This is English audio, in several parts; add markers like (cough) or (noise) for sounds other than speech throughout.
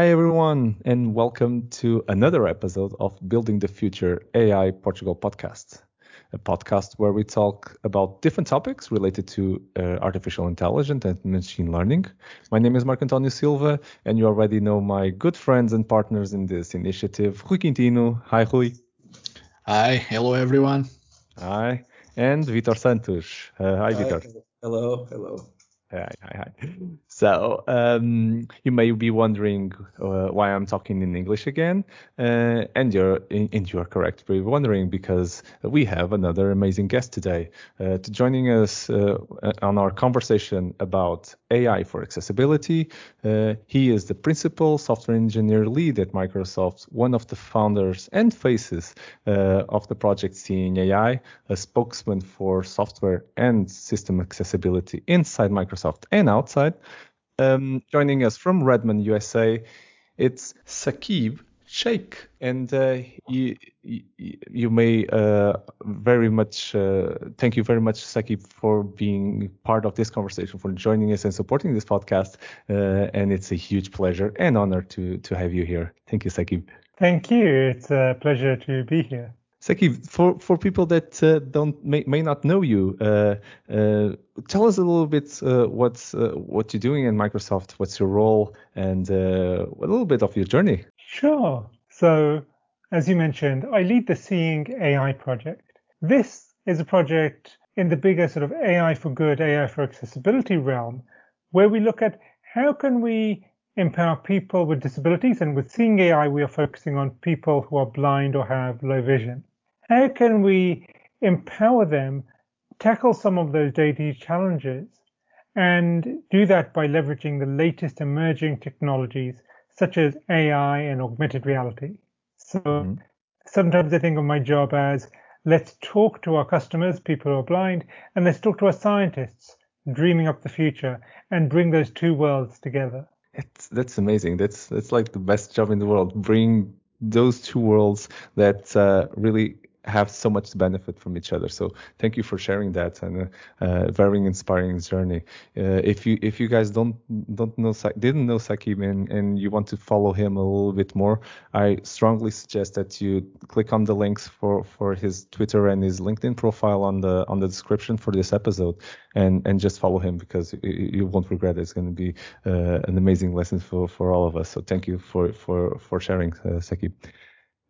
Hi, everyone, and welcome to another episode of Building the Future AI Portugal podcast, a podcast where we talk about different topics related to uh, artificial intelligence and machine learning. My name is Marco Antonio Silva, and you already know my good friends and partners in this initiative, Rui Quintino. Hi, Rui. Hi, hello, everyone. Hi, and Vitor Santos. Uh, hi, hi, Vitor. Hello, hello. Hi, hi, hi. So um, you may be wondering uh, why I'm talking in English again, uh, and you're and you're correct. We're wondering because we have another amazing guest today uh, to joining us uh, on our conversation about AI for accessibility. Uh, he is the principal software engineer lead at Microsoft, one of the founders and faces uh, of the project Seeing AI, a spokesman for software and system accessibility inside Microsoft and outside. Um, joining us from Redmond, USA, it's Saqib Sheikh, and uh, you, you, you may uh, very much uh, thank you very much, Saqib, for being part of this conversation, for joining us and supporting this podcast. Uh, and it's a huge pleasure and honor to to have you here. Thank you, Saqib. Thank you. It's a pleasure to be here. Saqib, for, for people that uh, don't may, may not know you, uh, uh, tell us a little bit uh, what's uh, what you're doing in Microsoft, what's your role, and uh, a little bit of your journey. Sure. So, as you mentioned, I lead the Seeing AI project. This is a project in the bigger sort of AI for good, AI for accessibility realm, where we look at how can we empower people with disabilities, and with Seeing AI, we are focusing on people who are blind or have low vision how can we empower them tackle some of those daily challenges and do that by leveraging the latest emerging technologies such as AI and augmented reality. So mm-hmm. sometimes I think of my job as let's talk to our customers, people who are blind, and let's talk to our scientists dreaming up the future and bring those two worlds together. It's, that's amazing. That's that's like the best job in the world. Bring those two worlds that uh, really have so much benefit from each other. So thank you for sharing that and a uh, uh, very inspiring journey. Uh, if you if you guys don't don't know didn't know Saqib and, and you want to follow him a little bit more, I strongly suggest that you click on the links for for his Twitter and his LinkedIn profile on the on the description for this episode and and just follow him because you, won't regret it. It's going to be uh, an amazing lesson for for all of us. So thank you for for for sharing, uh, Saqib.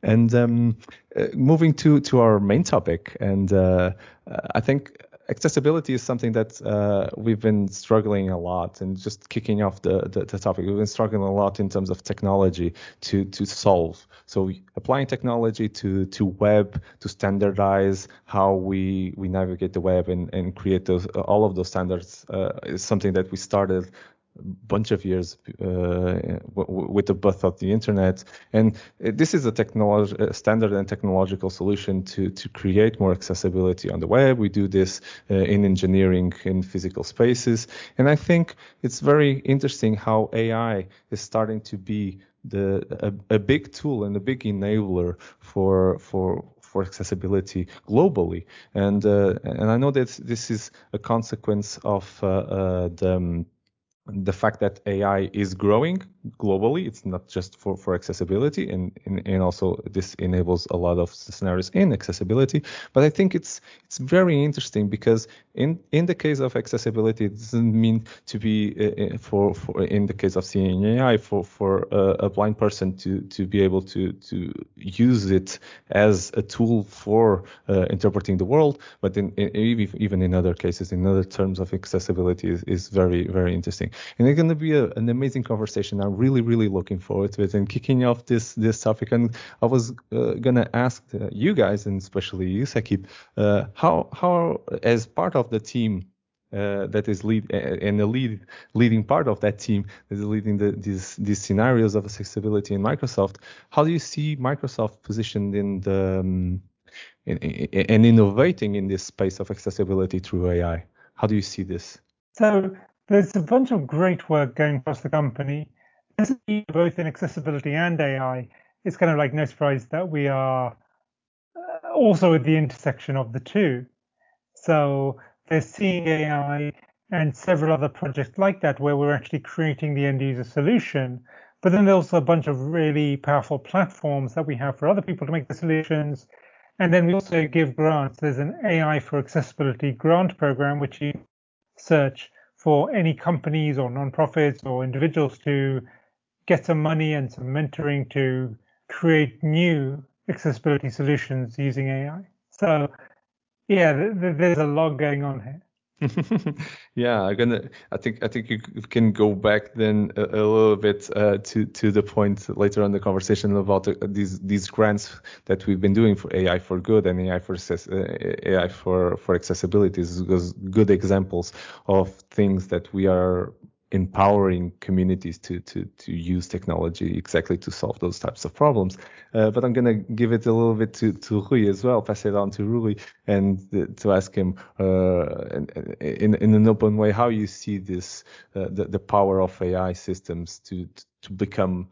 And um, uh, moving to to our main topic, and uh, I think accessibility is something that uh, we've been struggling a lot and just kicking off the, the, the, topic we've been struggling a lot in terms of technology to to solve. So applying technology to to web to standardize how we we navigate the web and, and create those all of those standards uh, is something that we started bunch of years uh, with the birth of the internet. And this is a technology, standard and technological solution to, to create more accessibility on the web. We do this uh, in engineering in physical spaces. And I think it's very interesting how AI is starting to be the a, a big tool and a big enabler for for for accessibility globally. And uh, and I know that this is a consequence of uh, uh, the um, the fact that AI is growing globally. It's not just for, for accessibility, and, and, and also this enables a lot of scenarios in accessibility. But I think it's it's very interesting because in in the case of accessibility, it doesn't mean to be uh, uh for for in the case of seeing AI for for a, a blind person to to be able to to use it as a tool for uh, interpreting the world. But in, in, even in other cases, in other terms of accessibility, is, is very very interesting, and it's going to be a, an amazing conversation. I'm really, really looking forward to it and kicking off this this topic. And I was uh, gonna ask uh, you guys, and especially you, Saqib, uh, how how as part of the team uh, that is lead and the lead leading part of that team that is leading the, these these scenarios of accessibility in Microsoft. How do you see Microsoft positioned in the um, in, innovating in this space of accessibility through AI? How do you see this? So there's a bunch of great work going across the company both in accessibility and AI, it's kind of like no surprise that we are uh, also at the intersection of the two. So there's seeing AI and several other projects like that where we're actually creating the end user solution But then there's also a bunch of really powerful platforms that we have for other people to make the solutions. And then we also give grants. There's an AI for Accessibility grant program, which you search for any companies or nonprofits or individuals to get some money and some mentoring to create new accessibility solutions using AI. So, yeah, th- th- there's a lot going on here. (laughs) yeah, I'm gonna. I think I think you can go back then a, a little bit uh, to to the point later on the conversation about uh, these these grants that we've been doing for AI for good and AI for uh, AI for for accessibility. Is good examples of things that we are empowering communities to to to use technology exactly to solve those types of problems. Uh, but I'm gonna give it a little bit to to Rui as well, pass it on to Rui, and to ask him uh, in in an open way how you see this uh, the the power of AI systems to to become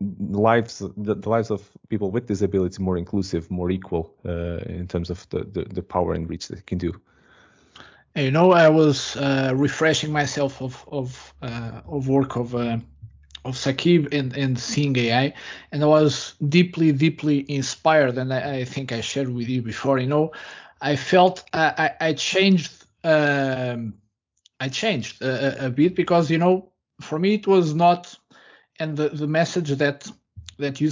lives the, lives of people with disability more inclusive, more equal uh, in terms of the, the the power and reach that it can do. You know, I was uh, refreshing myself of of uh, of work of uh, of Saqib and, and seeing AI, and I was deeply deeply inspired. And I, I think I shared with you before. You know, I felt I, I, I changed um, I changed a, a, bit because you know for me it was not and the, the message that that you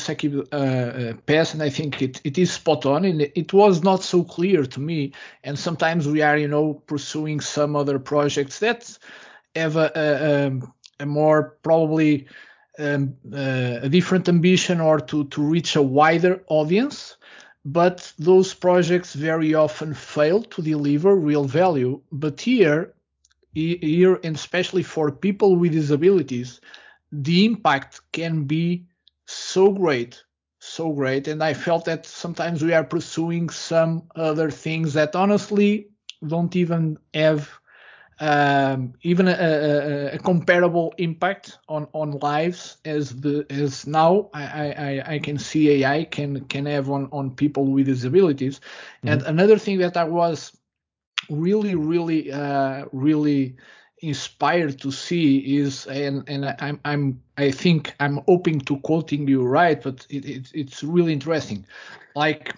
uh, uh, pass, and I think it, it is spot on. And it was not so clear to me. And sometimes we are, you know, pursuing some other projects that have a, a, um, a more probably um, uh, a different ambition or to, to reach a wider audience. But those projects very often fail to deliver real value. But here, here, and especially for people with disabilities, the impact can be so great, so great. And I felt that sometimes we are pursuing some other things that honestly don't even have um, even a, a, a, comparable impact on, on lives as the as now I, I, I can see AI can can have on, on people with disabilities. Mm-hmm. And another thing that I was really really uh, really inspired to see is and and I'm I'm I think I'm hoping to quoting you right, but it, it, it's really interesting. Like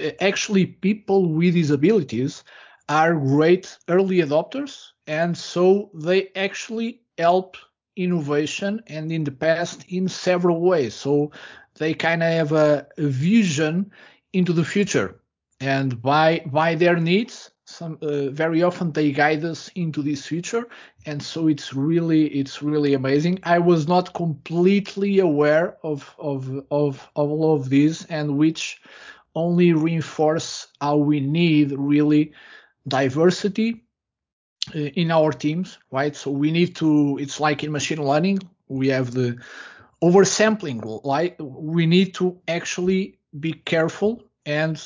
eh, actually, people with disabilities are great early adopters, and so they actually help innovation and in the past in several ways. So they kind of have a, a vision into the future, and by by their needs some uh, very often they guide us into this future. And so it's really it's really amazing. I was not completely aware of of of, of all of this and which only reinforce how we need really diversity uh, in our teams right? So we need to it's like in machine learning we have the oversampling like we need to actually be careful and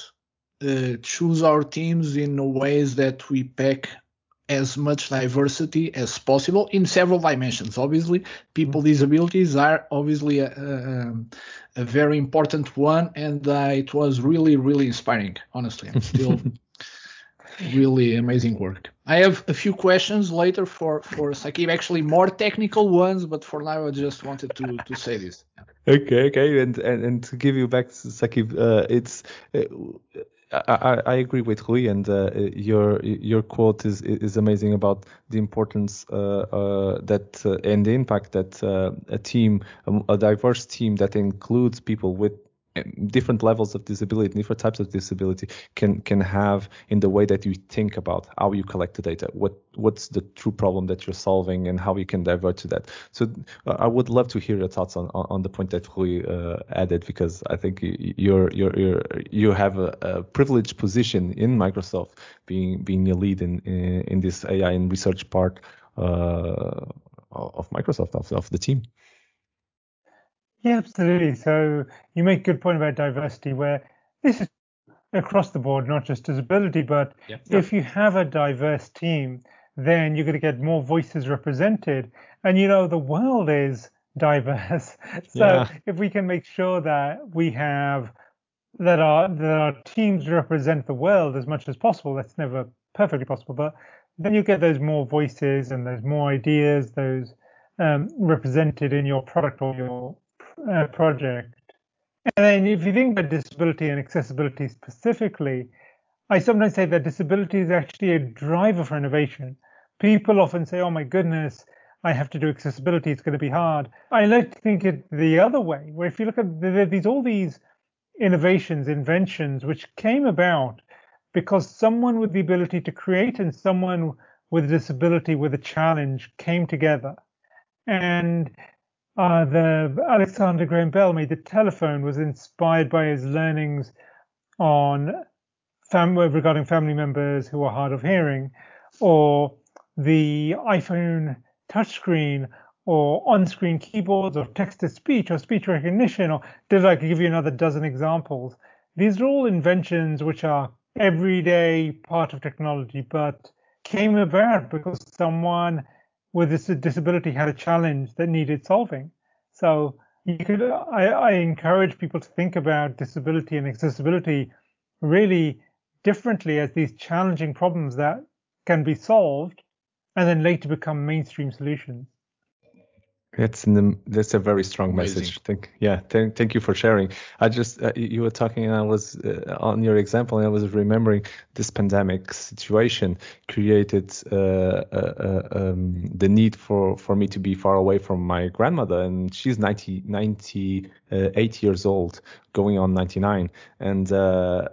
uh, choose our teams in ways that we pack as much diversity as possible in several dimensions. Obviously, people mm-hmm. disabilities are obviously a, a, a very important one, and uh, it was really, really inspiring. Honestly, I'm still (laughs) really amazing work. I have a few questions later for for Saqib, actually more technical ones, but for now I just wanted to to say this. Okay, okay, and and, and to give you back, Saqib, uh, it's. Uh, I, I agree with Rui, and uh, your your quote is is amazing about the importance uh, uh, that uh, and the impact that uh, a team, a, a diverse team that includes people with different levels of disability, different types of disability can can have in the way that you think about how you collect the data, what what's the true problem that you're solving, and how you can divert to that. So uh, I would love to hear your thoughts on on, the point that Rui uh, added because I think you're you're, you're you have a, a, privileged position in Microsoft, being being a lead in in, in this AI and research part uh, of Microsoft of, of the team. Yeah, absolutely. So you make a good point about diversity, where this is across the board, not just disability, but yeah. if you have a diverse team, then you're going to get more voices represented. And you know, the world is diverse. (laughs) so yeah. if we can make sure that we have that our that our teams represent the world as much as possible, that's never perfectly possible, but then you get those more voices and those more ideas, those um, represented in your product or your uh, project. And then if you think about disability and accessibility specifically, I sometimes say that disability is actually a driver for innovation. People often say, oh my goodness, I have to do accessibility, it's going to be hard. I like to think it the other way, where if you look at these all these innovations, inventions, which came about because someone with the ability to create and someone with a disability with a challenge came together. And uh, the Alexander Graham Bell made the telephone was inspired by his learnings on fam- regarding family members who are hard of hearing, or the iPhone touchscreen, or on-screen keyboards, or text-to-speech, or speech recognition, or did I give you another dozen examples? These are all inventions which are everyday part of technology, but came about because someone with this disability had a challenge that needed solving. So you could, I, I encourage people to think about disability and accessibility really differently as these challenging problems that can be solved and then later become mainstream solutions. That's an, that's a very strong Amazing. message. Thank yeah, thank, thank you for sharing. I just uh, you were talking and I was uh, on your example and I was remembering this pandemic situation created uh, uh, uh, um, the need for for me to be far away from my grandmother and she's 90 98 years old, going on 99 and uh,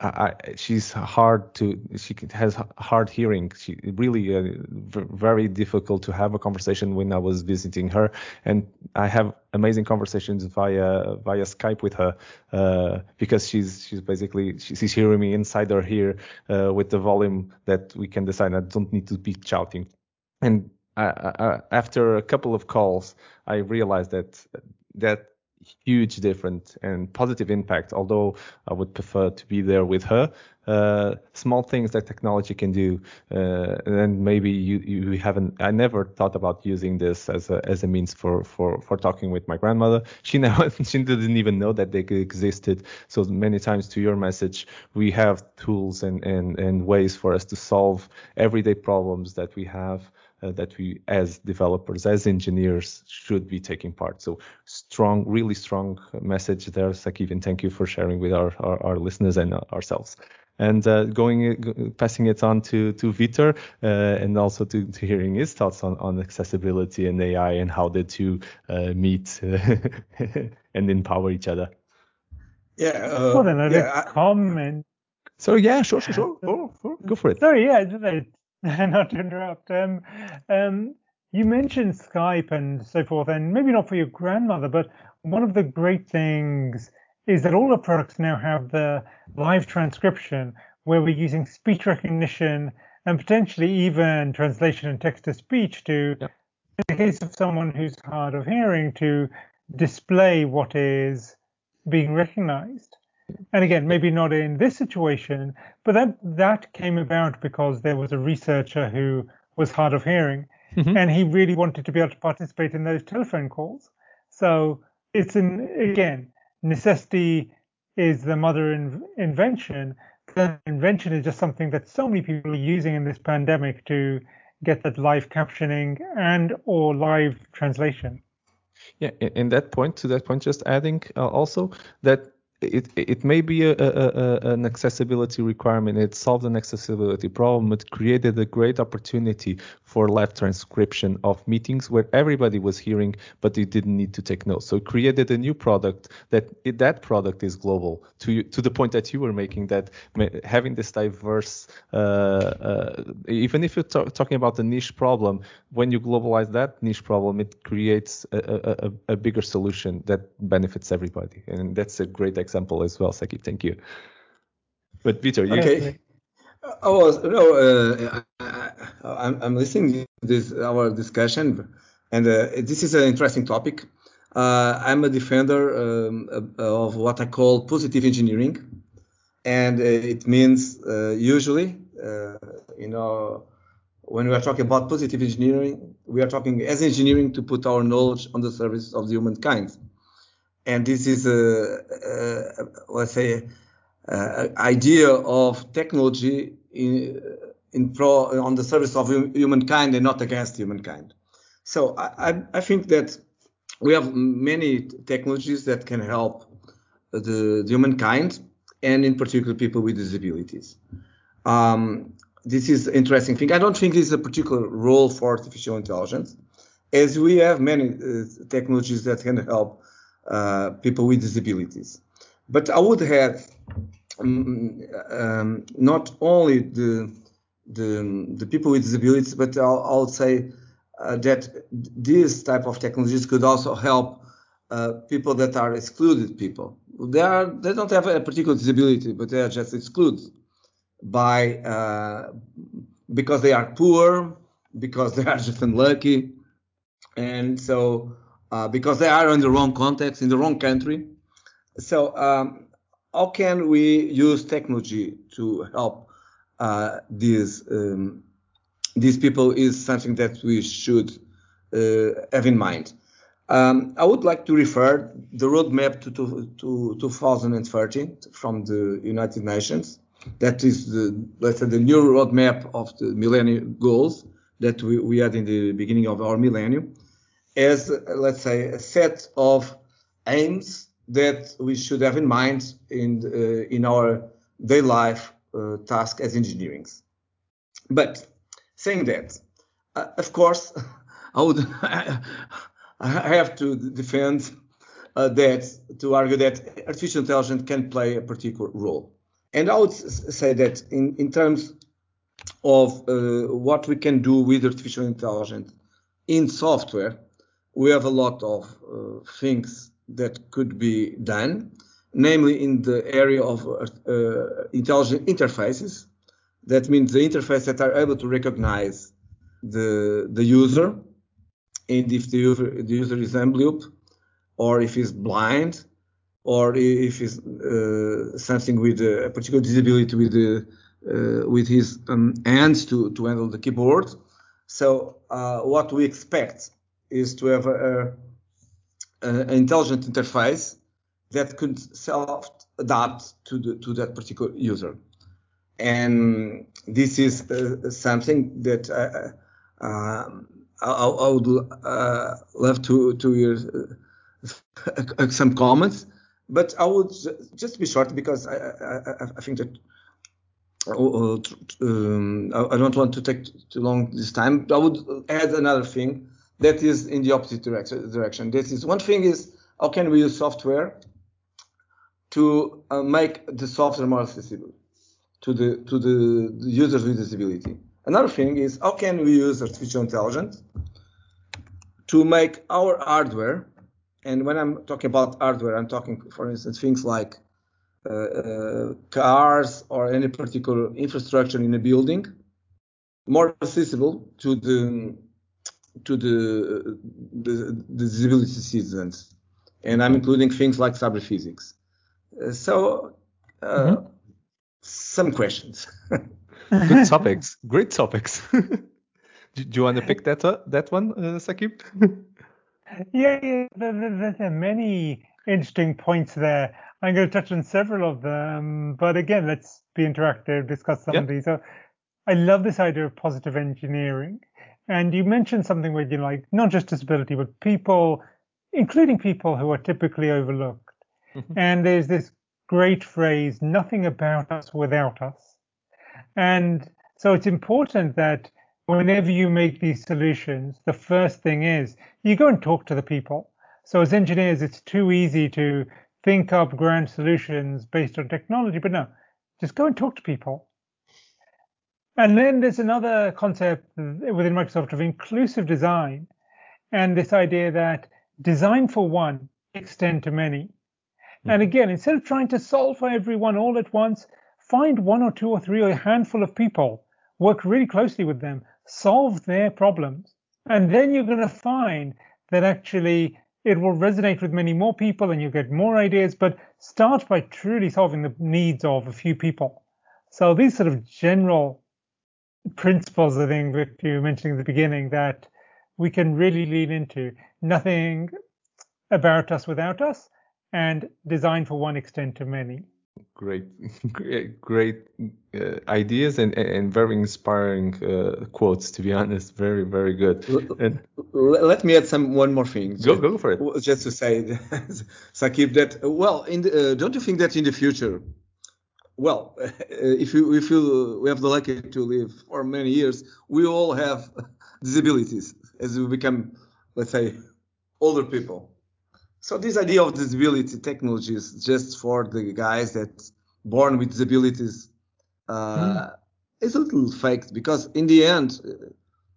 I, she's hard to she has hard hearing. She really uh, very difficult to have a conversation when i was visiting her. And i have amazing conversations via via skype with her uh, because she's she's basically she's hearing me inside her ear uh, with the volume that we can decide. I don't need to be shouting. And I, I, after a couple of calls i realized that that huge different and positive impact although i would prefer to be there with her. Uh, small things that technology can do uh, and maybe you, you haven't i never thought about using this as a as a means for for for talking with my grandmother. (laughs) She never she didn't even know that they existed. So many times to your message we have tools and and and ways for us to solve everyday problems that we have uh, that we as developers as engineers should be taking part so strong really strong message there Saqib and thank you for sharing with our our, our listeners and ourselves and uh, going passing it on to to Vitor uh, and also to, to hearing his thoughts on, on accessibility and AI and how the two uh, meet (laughs) and empower each other. Yeah. well, then I yeah, comment. So yeah, sure, sure, sure. Go, go for it. Sorry, yeah, (laughs) not to interrupt. Um, um, you mentioned Skype and so forth, and maybe not for your grandmother, but one of the great things is that all the products now have the live transcription where we're using speech recognition and potentially even translation and text to speech to, in the case of someone who's hard of hearing, to display what is being recognized. And again, maybe not in this situation, but that that came about because there was a researcher who was hard of hearing, mm-hmm. and he really wanted to be able to participate in those telephone calls. So it's an again, necessity is the mother in, invention. The invention is just something that so many people are using in this pandemic to get that live captioning and or live translation. Yeah, in that point, to that point, just adding uh, also that it it may be a, a, a, an accessibility requirement. It solved an accessibility problem. It created a great opportunity for live transcription of meetings where everybody was hearing, but they didn't need to take notes. So it created a new product that it, that product is global. To to the point that you were making, that having this diverse, uh, uh, even if you're talking about a niche problem, when you globalize that niche problem, it creates a, a, a bigger solution that benefits everybody, and that's a great example as well, Saki. Thank you. But Vitor, you okay. Oh no, uh, I, am I'm listening to this our discussion, and uh, this is an interesting topic. Uh, I'm a defender um, of what I call positive engineering, and uh, it means uh, usually, uh, you know, when we are talking about positive engineering, we are talking as engineering to put our knowledge on the service of the humankind and this is a, a let's say a idea of technology in, in pro on the service of humankind and not against humankind. So I, I think that we have many technologies that can help the, the humankind and in particular people with disabilities. Um, this is interesting thing. I don't think this is a particular role for artificial intelligence, as we have many uh, technologies that can help uh, people with disabilities. But I would have um, um, not only the, the, the people with disabilities, but I'll, I'll say uh, that these type of technologies could also help uh, people that are excluded people. They are they don't have a particular disability, but they are just excluded by uh, because they are poor, because they are just unlucky, and so uh, because they are in the wrong context, in the wrong country. So um, how can we use technology to help uh, these um, these people is something that we should uh, have in mind. Um, I would like to refer the roadmap to, to, to 2030 from the United Nations. That is the let's say the new roadmap of the Millennium Goals that we, we had in the beginning of our millennium, as let's say a set of aims that we should have in mind in uh, in our day life uh, task as engineers. But saying that, uh, of course, (laughs) I would (laughs) I have to defend uh, that to argue that artificial intelligence can play a particular role, and I would say that in in terms of uh, what we can do with artificial intelligence in software, we have a lot of uh, things that could be done, namely in the area of uh, intelligent interfaces. That means the interface that are able to recognize the the user, and if the user, the user is amblyop, or if he's blind, or if he's uh, something with a particular disability with the uh, with his um, hands to to handle the keyboard. So uh, what we expect is to have a, an intelligent interface that could self-adapt to the, to that particular user. And this is uh, something that uh, um, I, I, would uh, love to to hear uh, (laughs) some comments, but I would just be short because I, I, I think that uh, um, I don't want to take too long this time. I would add another thing that is in the opposite direction. This is one thing is how can we use software to uh, make the software more accessible to the to the, the, users with disability. Another thing is how can we use artificial intelligence to make our hardware, and when I'm talking about hardware, I'm talking, for instance, things like uh, uh, cars or any particular infrastructure in a building, more accessible to the to the, the, the disability citizens, and I'm including things like cyber physics. Uh, so, uh, mm-hmm. some questions. (laughs) Good topics. Great topics. (laughs) do, do, you want to pick that uh, that one, uh, Saqib? (laughs) yeah, yeah. There, there, there, are many interesting points there. I'm going to touch on several of them, but again, let's be interactive, discuss some of these. So, I love this idea of positive engineering. And you mentioned something where you like not just disability, but people, including people who are typically overlooked. Mm-hmm. And there's this great phrase, nothing about us without us. And so it's important that whenever you make these solutions, the first thing is you go and talk to the people. So as engineers, it's too easy to think up grand solutions based on technology, but no, just go and talk to people. And then there's another concept within Microsoft of inclusive design and this idea that design for one, extend to many. Mm-hmm. And again, instead of trying to solve for everyone all at once, find one or two or three or a handful of people, work really closely with them, solve their problems. And then you're going to find that actually it will resonate with many more people and you get more ideas, but start by truly solving the needs of a few people. So these sort of general principles, I think, that you mentioned in the beginning, that we can really lean into nothing about us without us and design for one extent to many. great, (laughs) great, great uh, ideas and, and very inspiring uh, quotes. To be (laughs) honest, very, very good. And Let me add some one more thing. go, go for it. Just to say, (laughs) Saqib, that well, in the, uh, don't you think that in the future, well, (laughs) if you if you we have the lucky to live for many years, we all have (laughs) disabilities as we become, let's say, older people. So this idea of disability technology is just for the guys that born with disabilities. Uh, It's a little fake because in the end,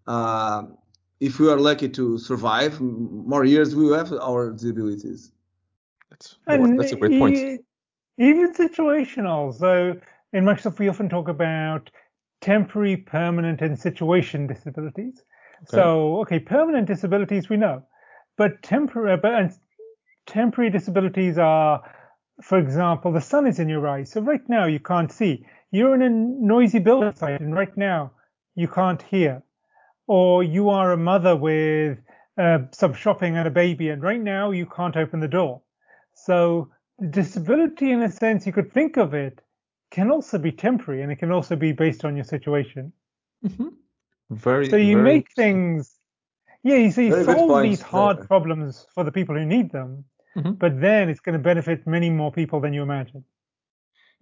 uh, if we are lucky to survive more years, we will have our disabilities. That's, that's a great point. Even situational. So in Microsoft, we often talk about temporary, permanent, and situation disabilities. So, okay, permanent disabilities we know, but temporary, but and temporary disabilities are, for example, the sun is in your eyes. So right now you can't see. You're in a noisy building site, and right now you can't hear. Or you are a mother with uh, some shopping and a baby, and right now you can't open the door. So disability, in a sense, you could think of it, can also be temporary, and it can also be based on your situation. Very. So you very make things, yeah, you see, Very good solve these hard Yeah. problems for the people who need them, Mhm. but then it's going to benefit many more people than you imagine.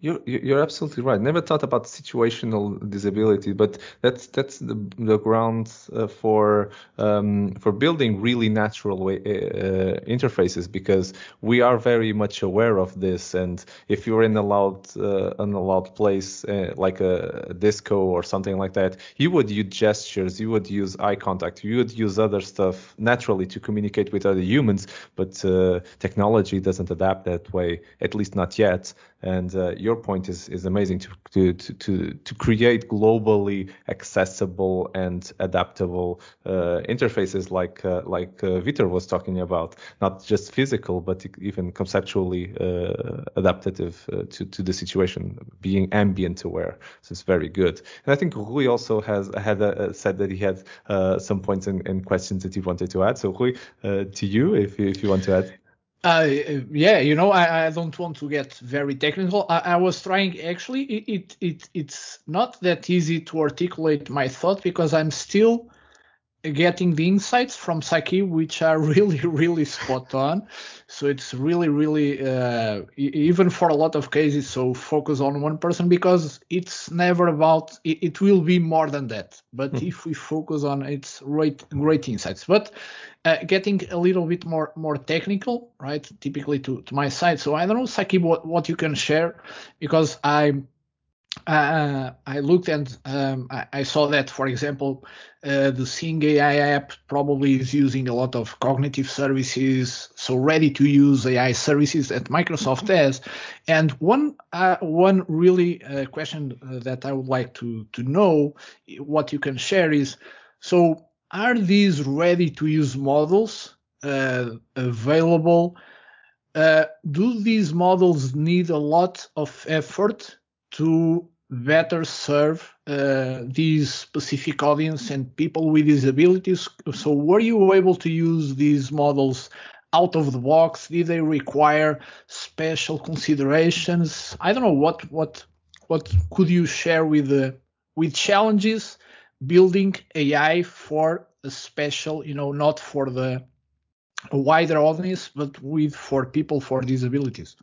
You're you're absolutely right. Never thought about situational disability, but that's that's the the ground uh, for um, for building really natural way, uh, interfaces because we are very much aware of this. And if you're in a loud uh, an a loud place uh, like a, disco or something like that, you would use gestures, you would use eye contact, you would use other stuff naturally to communicate with other humans. But uh, technology doesn't adapt that way, at least not yet. And uh, your point is is amazing to to to to, create globally accessible and adaptable uh, interfaces like uh, like uh, Vitor was talking about, not just physical but even conceptually uh, adaptive uh, to to the situation, being ambient aware. So it's very good. And I think Rui also has had uh, said that he had some points and, and questions that he wanted to add. So Rui, to you, if you, if you want to add. Uh, yeah, you know, I, I don't want to get very technical. I, I was trying actually. It, it it it's not that easy to articulate my thought because I'm still getting the insights from Saki, which are (laughs) really really spot on. So it's really really uh, even for a lot of cases. So focus on one person because it's never about. It, it will be more than that. But if we focus on it's great great insights. But uh, getting a little bit more more technical, right? Typically to, to my side. So I don't know, Saki, what, what you can share because I uh, I looked and um, I, I saw that, for example, uh, the Seeing AI app probably is using a lot of cognitive services, so ready to use AI services that Microsoft has. And one uh, one really uh, question uh, that I would like to to know what you can share is so are these ready to use models uh, available? Uh, do these models need a lot of effort to better serve uh, these specific audience and people with disabilities? So, were you able to use these models out of the box? Did they require special considerations? I don't know what what what could you share with the with challenges building AI for a special, you know, not for the wider audience, but with for people for disabilities.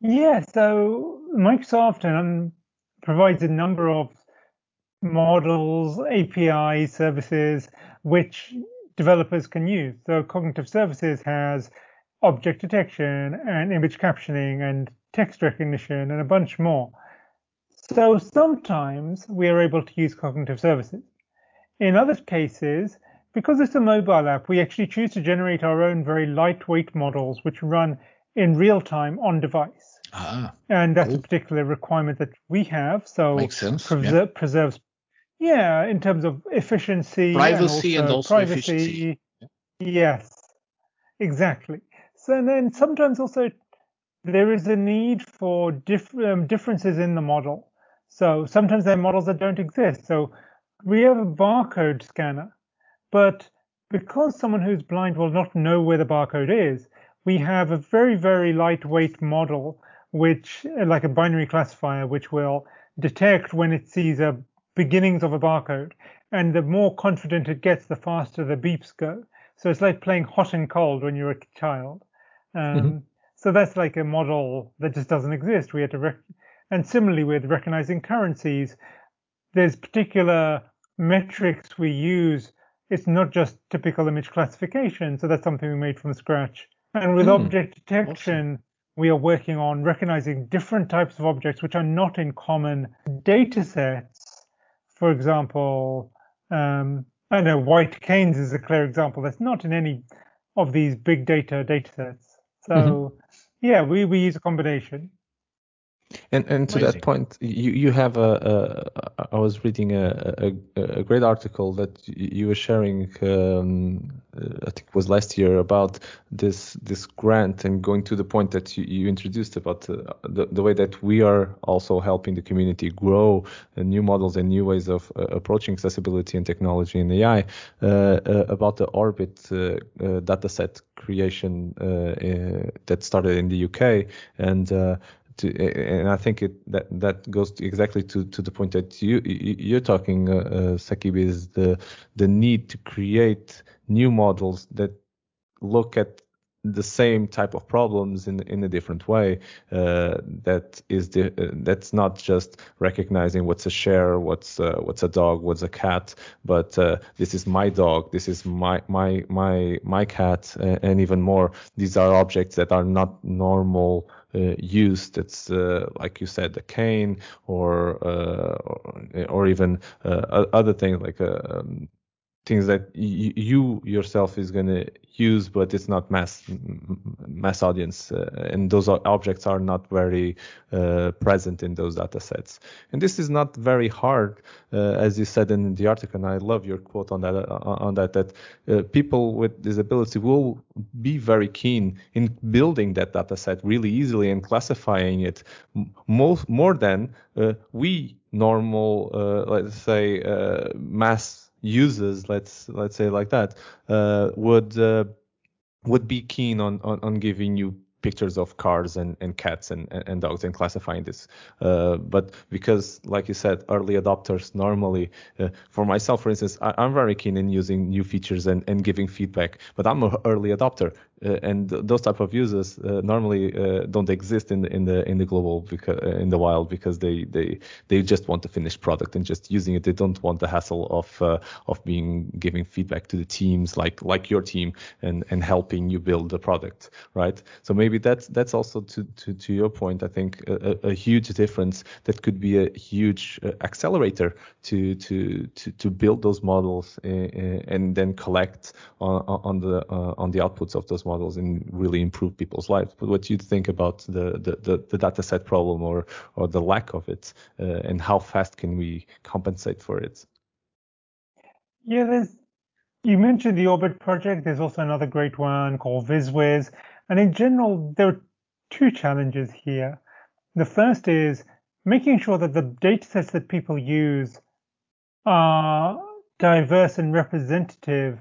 Yeah, so Microsoft um, provides a number of models, API services, which developers can use. So Cognitive Services has object detection and image captioning and text recognition and a bunch more. So sometimes we are able to use Cognitive Services. In other cases, because it's a mobile app, we actually choose to generate our own very lightweight models which run in real time on device. Ah, And that's Cool. a particular requirement that we have. So Makes sense, preser- yeah. preserves, yeah, in terms of efficiency, Privacy and also privacy. efficiency. Yes, exactly. So then sometimes also there is a need for diff- um, differences in the model. So sometimes there are models that don't exist. So we have a barcode scanner, but because someone who's blind will not know where the barcode is, we have a very, very lightweight model which, like a binary classifier, which will detect when it sees a beginnings of a barcode. And the more confident it gets, the faster the beeps go. So it's like playing hot and cold when you're a child. Um, mm-hmm. So that's like a model that just doesn't exist. We had to, rec- and similarly with recognizing currencies, there's particular metrics we use. It's not just typical image classification. So that's something we made from scratch. And with mm. object detection, awesome. We are working on recognizing different types of objects which are not in common data sets. For example, um, I know white canes is a clear example. That's not in any of these big data data sets. So mm-hmm. yeah, we, we use a combination. And and to that point, you you have a, a I was reading a, a, a great article that you were sharing. Um, I think it was last year about this this grant and going to the point that you, you introduced about uh, the the way that we are also helping the community grow uh, new models and new ways of uh, approaching accessibility and technology and AI. Uh, uh, about the Orbit uh, dataset creation that started in the UK and to, and I think it that that goes to exactly to, to the point that you you're talking, uh, uh, Saqib, is the the need to create new models that look at the same type of problems in in a different way. Uh, that is the uh, that's not just recognizing what's a share, what's uh, what's a dog, what's a cat, but uh, this is my dog, this is my my my my cat, and even more. These are objects that are not normal uh, used. It's uh, like you said, a cane or uh, or even other things like um, things that y- you yourself is going to use, but it's not mass mass audience, uh, and those objects are not very uh, present in those data sets. And this is not very hard, uh, as you said in the article. And I love your quote on that uh, on that that uh, people with disability will be very keen in building that data set really easily and classifying it more more than uh, we normal, let's say, mass users, let's let's say like that, uh, would uh, would be keen on, on, on giving you pictures of cars and, and cats and, and dogs and classifying this. Uh, but because, like you said, early adopters normally, uh, for myself, for instance, I, am very keen in using new features and, and giving feedback, but I'm an early adopter. Uh, and those type of users uh, normally uh, don't exist in the in the in the global because, in the wild because they they they just want the finished product and just using it. They don't want the hassle of of being giving feedback to the teams like like your team and and helping you build the product, right? So maybe that's that's also to to, to your point. I think a, a huge difference that could be a huge accelerator to to to to build those models and then collect on on the on the outputs of those models and really improve people's lives. But what do you think about the, the, the, the data set problem or, or the lack of it uh, and how fast can we compensate for it? Yeah, there's, you mentioned the Orbit project. There's also another great one called VizWiz. And in general, there are two challenges here. The first is making sure that the data sets that people use are diverse and representative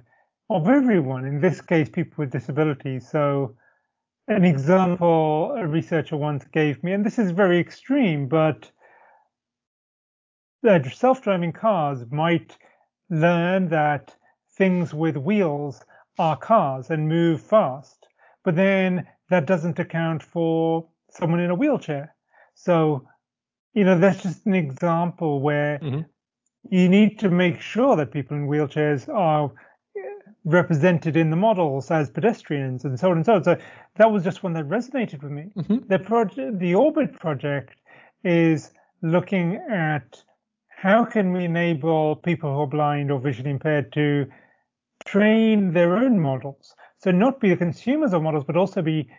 of everyone, in this case, people with disabilities. So, an example a researcher once gave me, and this is very extreme, but that self driving cars might learn that things with wheels are cars and move fast, but then that doesn't account for someone in a wheelchair. So, you know, that's just an example where mm-hmm. you need to make sure that people in wheelchairs are represented in the models as pedestrians and so on and so on. So that was just one that resonated with me. Mm-hmm. The project, the Orbit project, is looking at how can we enable people who are blind or visually impaired to train their own models. So not be the consumers of models, but also be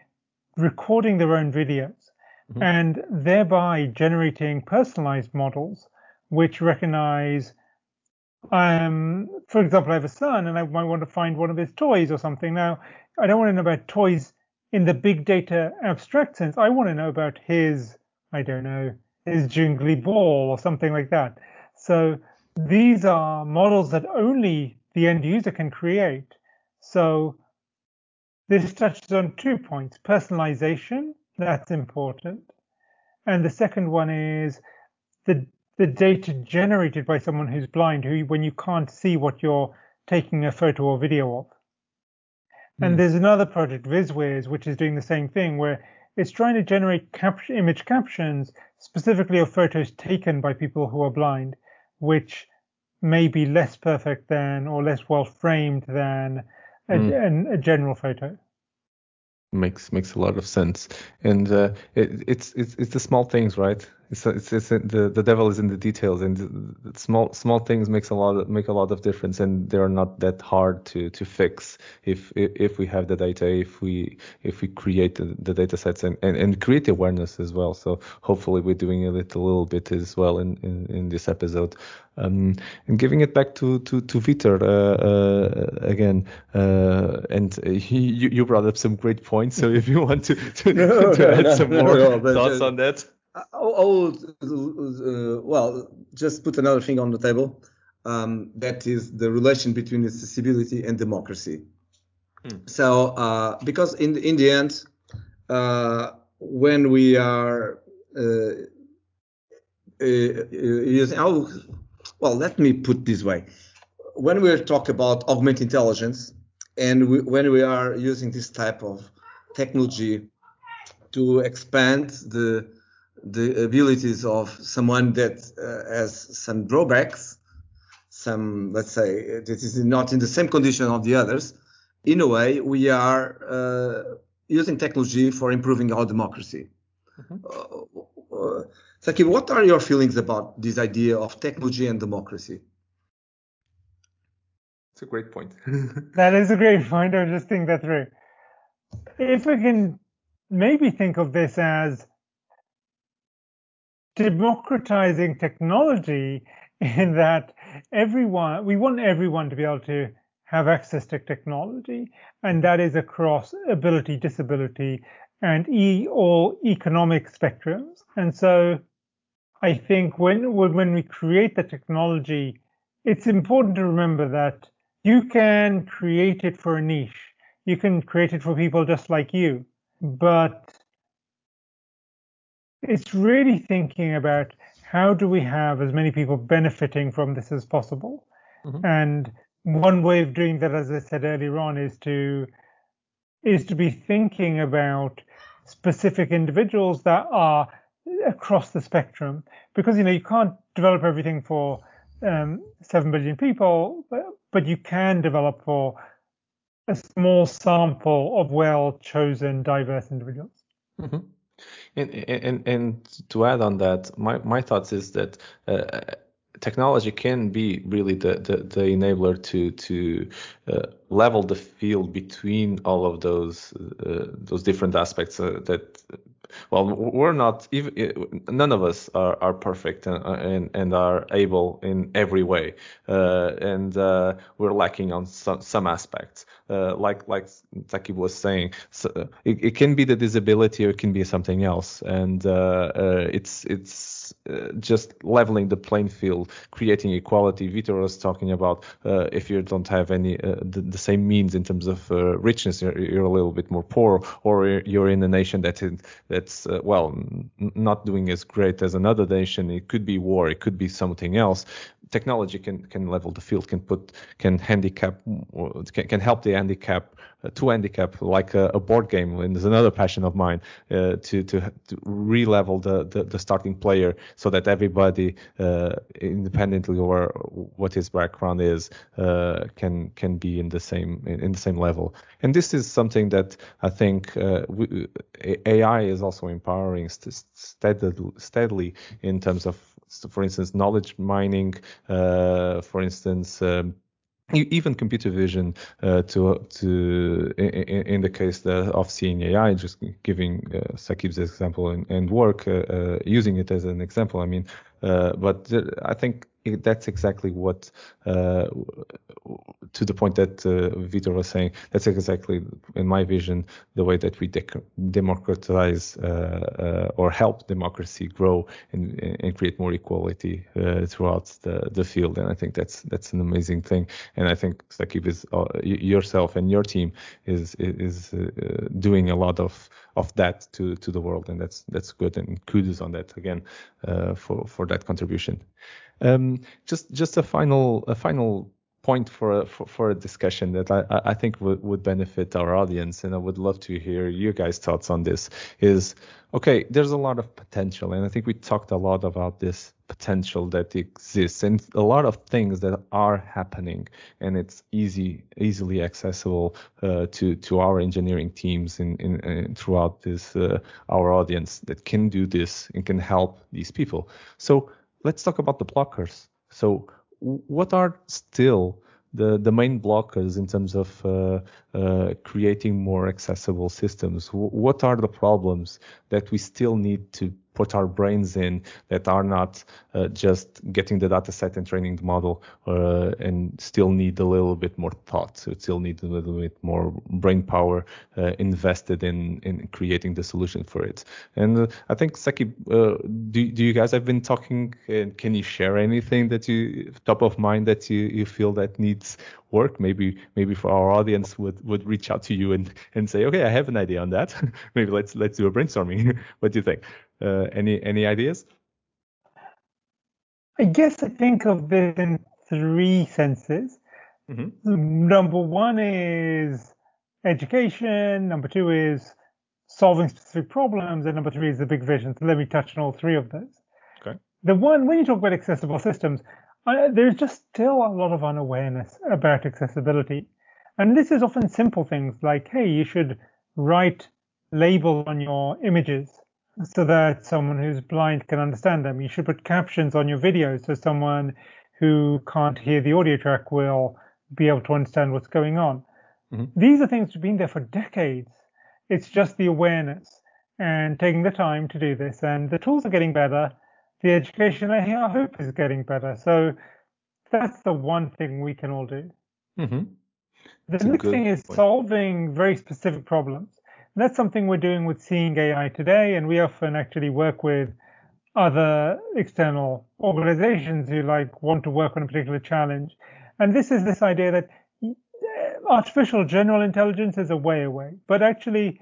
recording their own videos mm-hmm. and thereby generating personalized models which recognize um, for example, I have a son and I might want to find one of his toys or something. Now, I don't want to know about toys in the big data abstract sense. I want to know about his, I don't know, his jingly ball or something like that. So these are models that only the end user can create. So this touches on two points. Personalization, that's important. and the second one is the the data generated by someone who's blind, who when you can't see what you're taking a photo or video of. And Hmm. there's another project, VizWiz, which is doing the same thing, where it's trying to generate cap- image captions specifically of photos taken by people who are blind, which may be less perfect than or less well framed than a, an- a general photo. makes makes a lot of sense and uh, it, it's it's it's the small things right it's it's, it's the the devil is in the details and small small things makes a lot of, make a lot of difference and they're not that hard to to fix if if, we have the data if we if we create the, the data sets and, and and create awareness as well so hopefully we're doing it a little bit as well in in, in this episode um, and giving it back to to to Vitor uh, uh, again, uh, and he, you you brought up some great points. So if you want to (laughs) to, No, to no, add no, some more thoughts on that, I I would, uh, well, just put another thing on the table. Um, that is the relation between accessibility and democracy. Hmm. So, uh, because in the, in the end, uh, when we are uh, uh, using, oh, well, let me put this way. When we talk about augmented intelligence, and we, when we are using this type of technology to expand the the abilities of someone that uh, has some drawbacks, some let's say that is not in the same condition of the others. In a way, we are uh, using technology for improving our democracy. Mhm. Uh, uh, Saki, what are your feelings about this idea of technology and democracy? it's a great point. (laughs) That is a great point. I was just thinking that through. If we can maybe think of this as democratizing technology in that everyone, we want everyone to be able to have access to technology, and that is across ability, disability, and e all economic spectrums. And so I think when when we create the technology, it's important to remember that you can create it for a niche. You can create it for people just like you, but it's really thinking about how do we have as many people benefiting from this as possible. Mhm. And one way of doing that, as I said earlier on, is to is to be thinking about specific individuals that are across the spectrum because you know you can't develop everything for um, 7 billion people but, but you can develop for a small sample of well chosen diverse individuals Mhm. And, and and to add on that, my, my thoughts is that uh, technology can be really the, the, the enabler to to uh, level the field between all of those uh, those different aspects uh, that well we're not even none of us are, are perfect and, and and are able in every way. Uh, and uh, we're lacking on some some aspects. Uh, like like Taki was saying so it, it can be the disability or it can be something else. And uh, uh, it's uh, just leveling the playing field, creating equality. Vitor was talking about uh, if you don't have any uh, the, the, same means in terms of uh, richness, you're, you're, a little bit more poor, or you're in a nation that that's uh, well n- not doing as great as another nation. It could be war, it could be something else. Technology can can level the field, can put can handicap, can, can help the handicap uh, to handicap like a, a, board game. And there's another passion of mine uh, to to to re-level the, the the starting player so that everybody, uh, independently or what his background is, uh, can can be in the same in the same level. And this is something that I think uh, we, AI is also empowering steadily, steadily in terms of, for instance, knowledge mining. Uh, for instance. Um, even computer vision uh, to to in, in, the case of seeing AI, just giving uh, Saqib's example and, and work, uh, uh, using it as an example. I mean, uh, but I think that's exactly what, uh, to the point that uh, Vitor was saying, that's exactly, in my vision, the way that we dec- democratize uh, uh, or help democracy grow and, and create more equality uh, throughout the, the field. And I think that's that's an amazing thing. And I think Saqib is uh, yourself and your team is is doing a lot of of that to to the world, and that's that's good. And kudos on that again for for that contribution. Um, just just a final a final point for a, for, for a discussion that I, I think would, benefit our audience, and I would love to hear your guys' thoughts on this. Is okay, there's a lot of potential, and I think we talked a lot about this potential that exists, and a lot of things that are happening, and it's easy easily accessible uh, to to our engineering teams in, in, in throughout this uh, our audience that can do this and can help these people. So let's talk about the blockers. So what are still the, the main blockers in terms of uh, uh, creating more accessible systems? what are the problems that we still need to put our brains in that are not uh, just getting the data set and training the model uh, and still need a little bit more thought. So still needs a little bit more brain power uh, invested in in creating the solution for it. And uh, I think Saki, uh, do, do you guys have been talking and can you share anything that you top of mind that you, you feel that needs work? Maybe maybe for our audience would would reach out to you and and say, okay, I have an idea on that. (laughs) maybe let's let's do a brainstorming. (laughs) what do you think? Uh, any any ideas? I guess I think of this in three senses. Mm-hmm. Number one is education. Number two is solving specific problems, and number three is the big vision. So let me touch on all three of those. Okay. The one when you talk about accessible systems, uh, there's just still a lot of unawareness about accessibility, and this is often simple things like, hey, you should write label on your images so that someone who's blind can understand them. You should put captions on your videos so someone who can't hear the audio track will be able to understand what's going on. Mm-hmm. These are things that have been there for decades. It's just the awareness and taking the time to do this. And the tools are getting better. The education, I hope, is getting better. So that's the one thing we can all do. Mm-hmm. The next thing is point. solving very specific problems that's something we're doing with Seeing AI today, and we often actually work with other external organizations who like want to work on a particular challenge. And this is this idea that uh, artificial general intelligence is a way away, but actually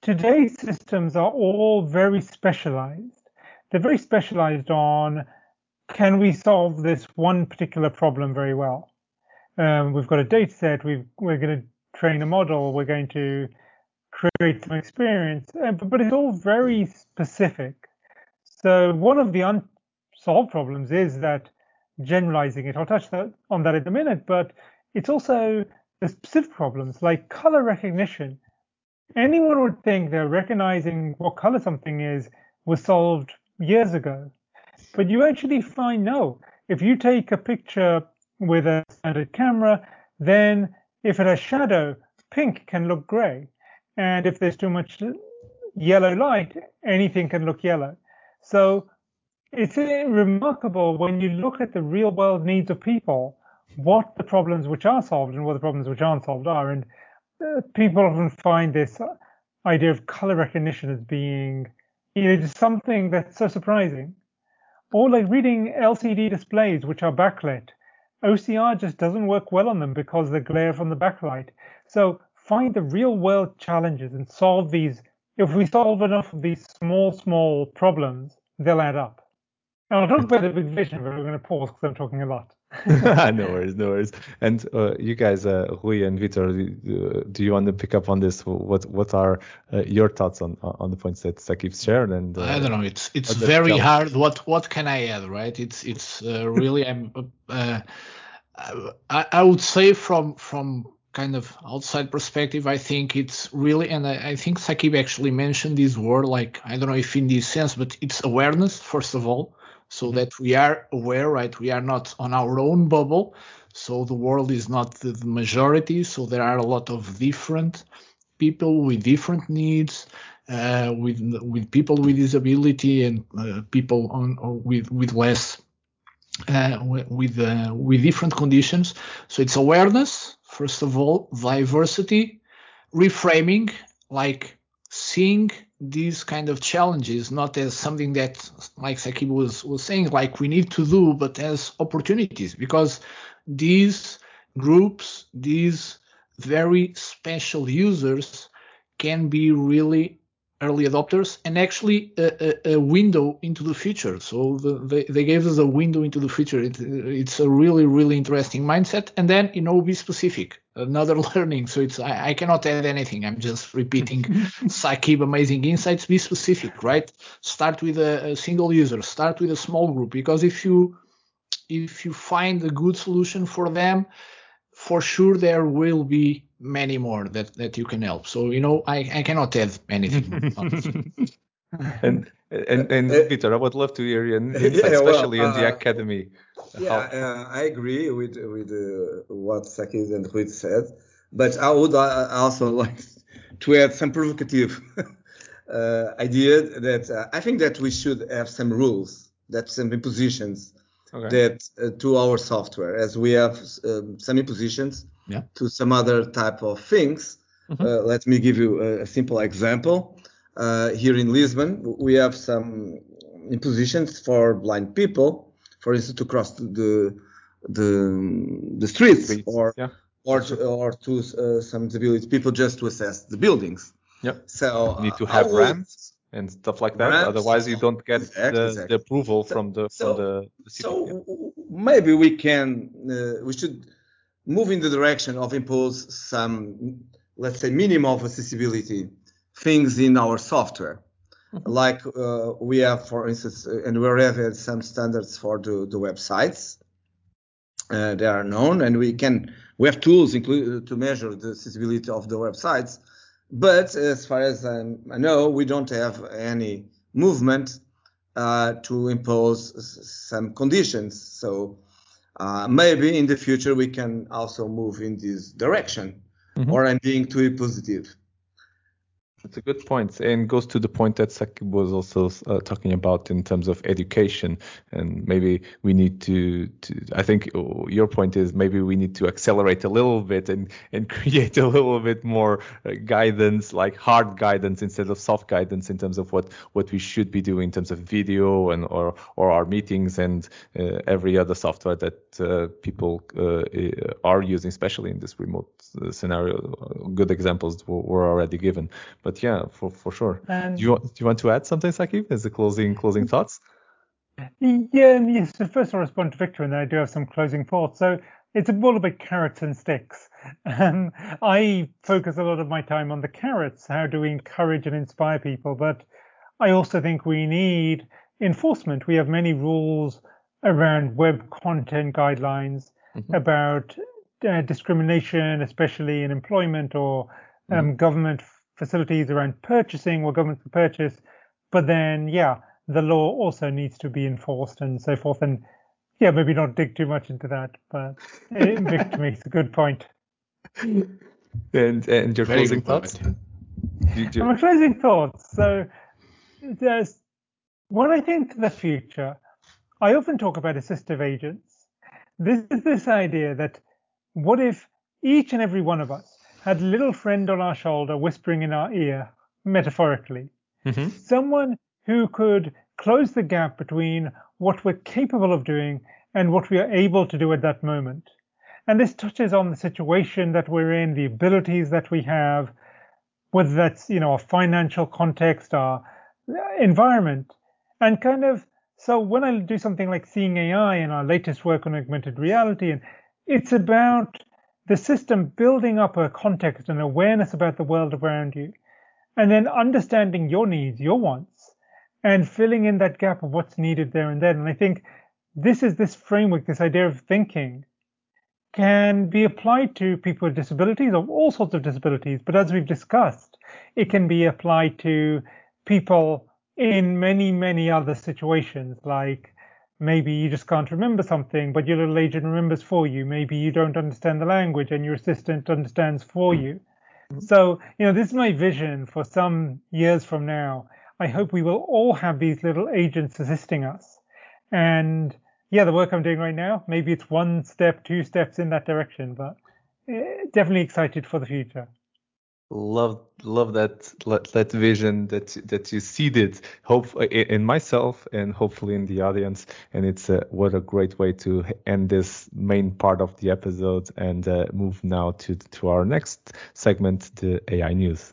today's systems are all very specialized. They're very specialized on can we solve this one particular problem very well? Um, we've got a data set, we are going to train a model, we're going to create some experience, uh, but it's all very specific. So one of the unsolved problems is that generalizing it. I'll touch that, on that in a minute, but it's also the specific problems like color recognition. Anyone would think that recognizing what color something is was solved years ago, but you actually find no. If you take a picture with a standard camera, then if it has shadow, pink can look gray. And if there's too much yellow light, anything can look yellow. So it's remarkable when you look at the real world needs of people, what the problems which are solved and what the problems which aren't solved are. And uh, people often find this idea of color recognition as being, you something that's so surprising. Or like reading LCD displays which are backlit. OCR just doesn't work well on them because the glare from the backlight. So find the real world challenges and solve these. If we solve enough of these small, small problems, they'll add up. And I'll talk about the big vision, but we're going to pause because I'm talking a lot. (laughs) (laughs) no worries, no worries. And uh, you guys, uh, Rui and Vitor, do, do you want to pick up on this? What what are uh, your thoughts on on the points that Saqib shared? And uh, I don't know. It's it's very hard. What what can I add? Right? It's it's uh, really I'm. Uh, I, I would say from from kind of outside perspective, I think it's really, and I, I, think Saqib actually mentioned this word, like, I don't know if in this sense, but it's awareness, first of all, so mm-hmm. that we are aware, right? We are not on our own bubble. So the world is not the majority. So there are a lot of different people with different needs, uh, with with people with disability and uh, people on with with less uh, with uh, with different conditions. So it's awareness, first of all, diversity, reframing, like seeing these kind of challenges not as something that, like Saqib was was saying, like we need to do, but as opportunities, because these groups, these very special users can be really early adopters and actually a, a, a, window into the future. So the, they, they gave us a window into the future. It, it's a really, really interesting mindset. And then, you know, be specific, another (laughs) learning. So it's, I, I cannot add anything. I'm just repeating (laughs) Saqib amazing insights. Be specific, right? Start with a, a single user, start with a small group, because if you, if you find a good solution for them, for sure there will be many more that, that you can help. So you know, I, I cannot add anything. (laughs) and and and uh, Peter, I would love to hear your (laughs) insight, yeah, especially well, uh, in the academy. Yeah, uh, I agree with with uh, what Sakis and Rui said, but I would uh, also (laughs) like to add some provocative uh, idea that I think that we should have some rules, that some impositions okay. that to our software, as we have um, some impositions yeah. to some other type of things. Mm-hmm. Uh, let me give you a, a simple example. Uh, here in Lisbon, we have some impositions for blind people, for instance, to cross the the the streets, streets. or yeah. or to, or to uh, some disability people just to assess the buildings. Yep. So you need to have ramps and stuff like that. Ramps, Otherwise, you don't get exactly, the, exactly. the, approval so, from the from the, the city. So maybe we can uh, we should move in the direction of impose some, let's say, minimum of accessibility things in our software. Mm-hmm. Like uh, we have, for instance, uh, and we already have some standards for the, the websites. Uh, they are known, and we can we have tools include, to measure the accessibility of the websites. But as far as I know, we don't have any movement uh, to impose some conditions. So uh, maybe in the future we can also move in this direction, mm-hmm. or I'm being too positive. That's a good point, and goes to the point that Saqib was also uh, talking about in terms of education, and maybe we need to, to. I think your point is maybe we need to accelerate a little bit and and (laughs) create a little bit more uh, guidance, like hard guidance instead of soft guidance in terms of what what we should be doing in terms of video and or or our meetings and uh, every other software that uh, people uh, are using, especially in this remote uh, scenario. Good examples were already given, but but yeah, for for sure. And do you do you want to add something, Saki, as a closing closing thoughts? Yeah, yes. So first, I'll respond to Victor, and then I do have some closing thoughts. So it's all about carrots and sticks. (laughs) Um, I focus a lot of my time on the carrots. How do we encourage and inspire people? But I also think we need enforcement. We have many rules around web content guidelines mm-hmm. about uh, discrimination, especially in employment or um, mm-hmm. government facilities around purchasing what governments can purchase. But then, yeah, the law also needs to be enforced and so forth. And yeah, maybe not dig too much into that, but it, me, it's a good point. And and your Very closing thoughts? You do. My closing thoughts. So there's when I think to the future, I often talk about assistive agents. This is this idea that what if each and every one of us had a little friend on our shoulder whispering in our ear, metaphorically. Mm-hmm. Someone who could close the gap between what we're capable of doing and what we are able to do at that moment. And this touches on the situation that we're in, the abilities that we have, whether that's, you know, a financial context, our environment, and kind of, so when I do something like seeing AI in our latest work on augmented reality, and it's about the system building up a context and awareness about the world around you, and then understanding your needs, your wants, and filling in that gap of what's needed there and then. And I think this is this framework, this idea of thinking can be applied to people with disabilities of all sorts of disabilities. But as we've discussed, it can be applied to people in many, many other situations like Maybe you just can't remember something, but your little agent remembers for you. Maybe you don't understand the language and your assistant understands for you. Mm-hmm. So, you know, this is my vision for some years from now. I hope we will all have these little agents assisting us. And yeah, the work I'm doing right now, maybe it's one step, two steps in that direction, but eh, definitely excited for the future love love that that vision that that you seeded hope in myself and hopefully in the audience. And it's a, what a great way to end this main part of the episode and uh, move now to to our next segment the ai news.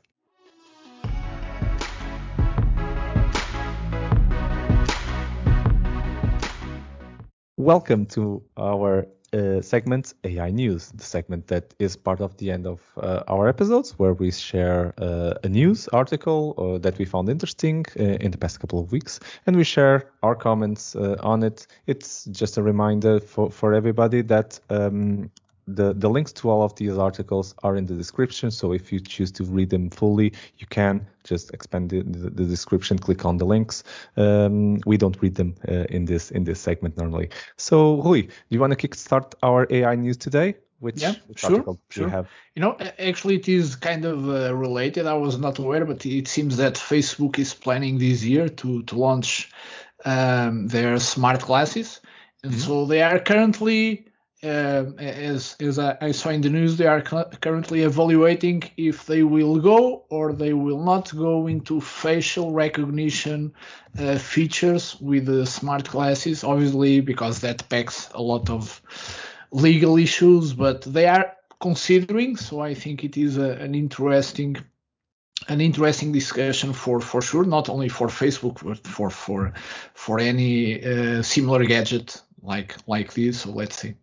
Welcome to our uh, segment AI News, the segment that is part of the end of uh, our episodes where we share uh, a news article uh, that we found interesting uh, in the past couple of weeks and we share our comments uh, on it. It's just a reminder for, for everybody that um, the, the links to all of these articles are in the description. So if you choose to read them fully, you can just expand the, the, the description, click on the links. Um, we don't read them uh, in this in this segment normally. So Rui, do you want to kickstart our AI news today? Which, yeah, sure, sure. Have? You know, actually, it is kind of uh, related. I was not aware, but it seems that Facebook is planning this year to to launch um, their smart glasses, and mm-hmm. so they are currently uh, as as I, saw in the news, they are currently evaluating if they will go or they will not go into facial recognition uh, features with the smart glasses. Obviously, because that packs a lot of legal issues, but they are considering. So I think it is a, an interesting an interesting discussion for for sure, not only for Facebook but for for for any uh, similar gadget like like this. So let's see.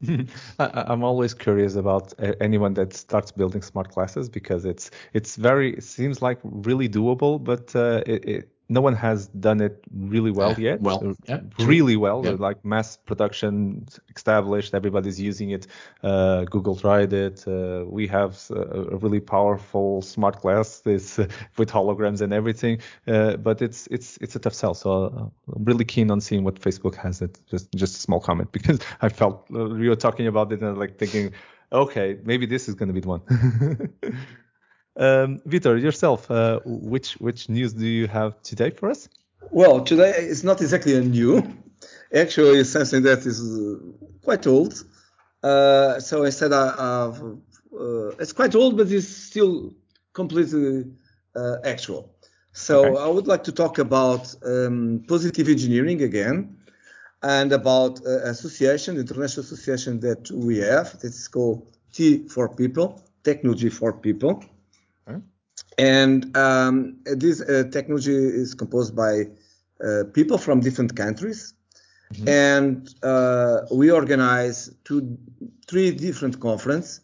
(laughs) I'm always curious about anyone that starts building smart classes because it's it's very it seems like really doable, but uh, it, it, no one has done it really well yeah, yet. Well, yeah, really well. Yeah. Like mass production established, everybody's using it. Uh, Google tried it. Uh, we have a, really powerful smart glass this uh, (laughs) with holograms and everything. Uh, but it's it's it's a tough sell. So uh, I'm really keen on seeing what Facebook has. It just just a small comment (laughs) because I felt uh, you were talking about it and like thinking, okay, maybe this is going to be the one. (laughs) Um, Vitor, yourself, uh, which which news do you have today for us? Well, today it's not exactly a new. Actually, it's something that is uh, quite old. Uh, so instead of uh, it's quite old, but it's still completely uh, actual. So okay. I would like to talk about um, positive engineering again, and about uh, association, the international association that we have. Is called T for People, Technology for People. And um, this uh, technology is composed by uh, people from different countries. Mm-hmm. And uh, we organize two, three different conferences.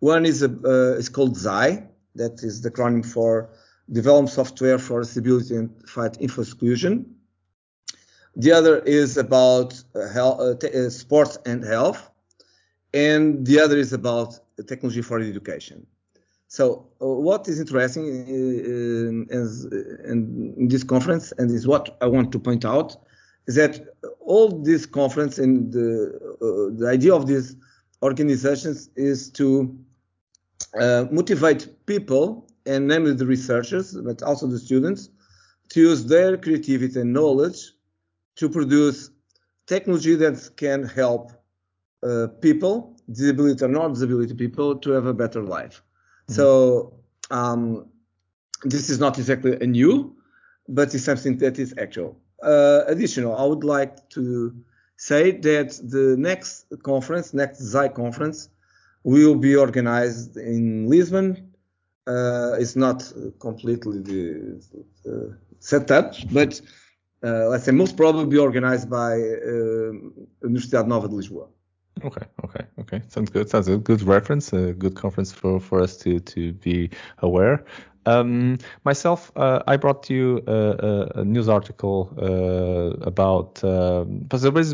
One is, a, uh, is called ZAI, that is the acronym for Develop Software for Accessibility and Fight Info Exclusion. The other is about uh, health, uh, t- sports and health. And the other is about technology for education. So uh, what is interesting uh, is, in, in this conference, and is what I want to point out, is that all this conference and the, uh, the idea of these organizations is to uh, motivate people, and namely the researchers, but also the students, to use their creativity and knowledge to produce technology that can help uh, people, disability or non-disability people, to have a better life. So um, this is not exactly a new, but it's something that is actual. Uh, additional, I would like to say that the next conference, next ZAI conference, will be organized in Lisbon. Uh, it's not completely the, uh, set up, but uh, let's say most probably organized by uh, Universidade Nova de Lisboa. Okay, okay, okay. Sounds good. Sounds a good reference, a good conference for, for us to to be aware. Um, myself, uh, I brought you a, a news article uh, about, um,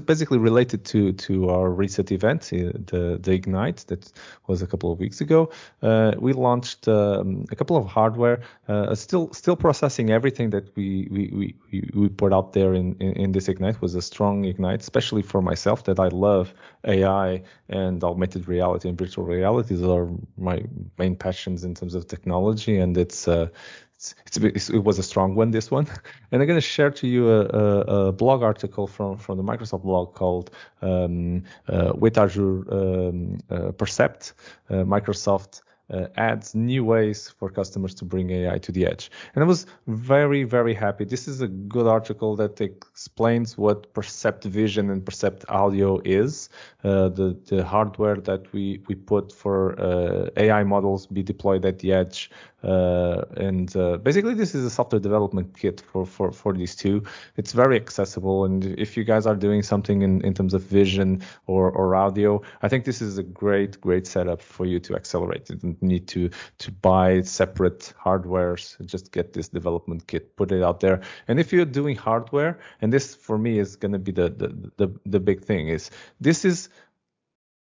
basically related to to our recent event, uh, the the Ignite, that was a couple of weeks ago. Uh, we launched um, a couple of hardware, uh, still still processing everything that we we, we, we put out there in, in, in this Ignite it was a strong Ignite, especially for myself that I love AI and augmented reality and virtual reality. Those are my main passions in terms of technology, and it's uh, it's, it's, it was a strong one this one. (laughs) And i'm going to share to you a, a, a, blog article from from the microsoft blog called um, uh, with azure um, uh, percept uh, microsoft uh, adds new ways for customers to bring AI to the edge. And I was very, very happy. This is a good article that explains what Percept Vision and Percept Audio is, uh, the, the hardware that we, we put for uh, AI models be deployed at the edge uh, and uh, basically, this is a software development kit for, for, for these two. It's very accessible. And if you guys are doing something in, in terms of vision or, or audio, I think this is a great, great setup for you to accelerate. You don't need to, to buy separate hardwares. Just get this development kit, put it out there. And if you're doing hardware, and this for me is going to be the, the, the, the big thing is this is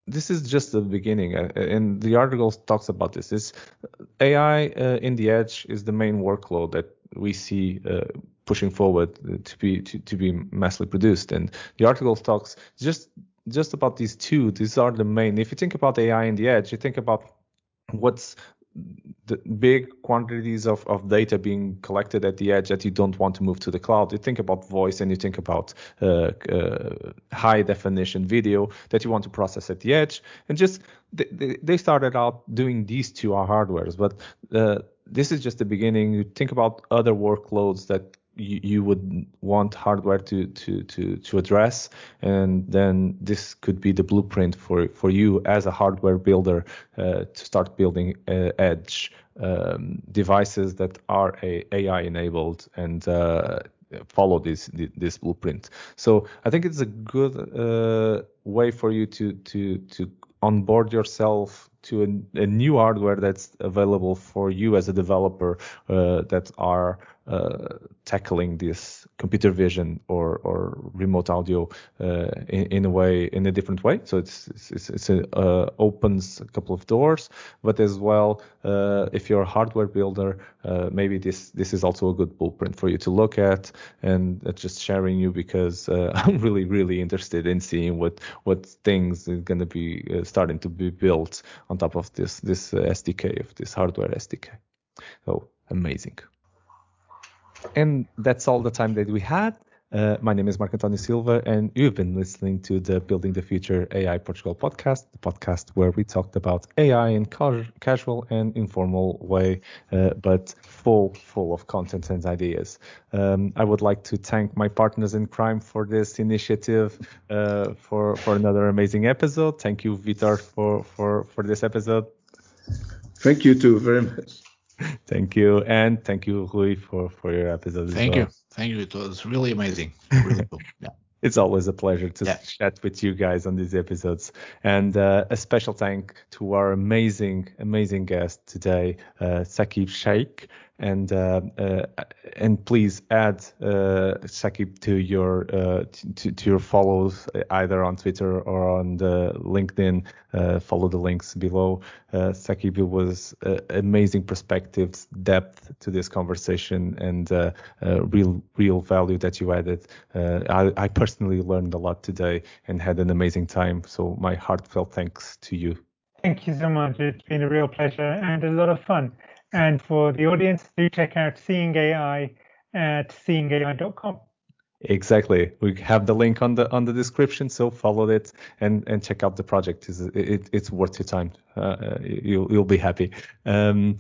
this is just the beginning, uh, and the article talks about this. Is AI uh, in the edge is the main workload that we see uh, pushing forward to be to, to be massively produced, and the article talks just just about these two. These are the main. If you think about AI in the edge, you think about what's the big quantities of, of data being collected at the edge that you don't want to move to the cloud. You think about voice and you think about uh, uh, high definition video that you want to process at the edge. And just they, they started out doing these two hardwares, but uh, this is just the beginning. You think about other workloads that you, you would want hardware to, to, to, to address. And then this could be the blueprint for, for you as a hardware builder uh, to start building uh, edge um, devices that are AI enabled and uh, follow this this blueprint. So I think it's a good uh, way for you to to to onboard yourself to a, a, new hardware that's available for you as a developer uh, that are tackling this computer vision or, or remote audio uh, in, in, a way in a different way. So it's it's, it's a, uh, opens a couple of doors, but as well, uh, if you're a hardware builder, uh, maybe this this is also a good blueprint for you to look at and just sharing you because (laughs) I'm really really interested in seeing what what things are going to be starting to be built on top of this this SDK of this hardware SDK. So amazing. And that's all the time that we had. Uh, my name is Marco Antonio Silva, and you've been listening to the Building the Future AI Portugal podcast, the podcast where we talked about AI in ca- casual and informal way, uh, but full, full of content and ideas. Um, I would like to thank my partners in crime for this initiative, uh, for for another amazing episode. Thank you, Vitor, for for for this episode. Thank you too very much (laughs) thank you, and thank you, Rui, for for your episode. Thank well. you, thank you. It was really amazing. (laughs) Really cool. Yeah. It's always a pleasure to yeah. chat with you guys on these episodes. And uh, a special thank to our amazing, amazing guest today, uh, Saqib Shaikh and uh, uh, and please add uh, Saqib to your to, to your follows either on Twitter or on the LinkedIn. Follow the links below. Uh, Saqib was amazing perspectives, depth to this conversation, and real real value that you added. I, I personally learned a lot today and had an amazing time. So my heartfelt thanks to you. Thank you so much. It's been a real pleasure and a lot of fun. And for the audience, do check out Seeing AI at seeingai.com. Exactly. We have the link on the on the description, so follow it and and check out the project. It's it, it's worth your time. Uh, you'll you'll be happy. Um,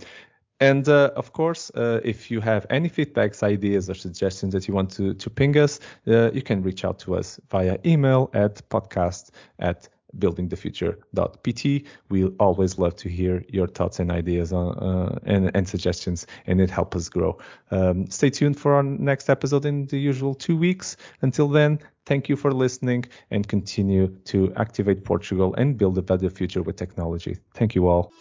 and uh, of course, uh, if you have any feedbacks, ideas, or suggestions that you want to to ping us, uh, you can reach out to us via email at podcast at buildingthefuture.pt. We always love to hear your thoughts and ideas on, uh, and, and, suggestions, and it helps us grow. Um, stay tuned for our next episode in the usual two weeks. Until then, thank you for listening and continue to activate Portugal and build a better future with technology. Thank you all.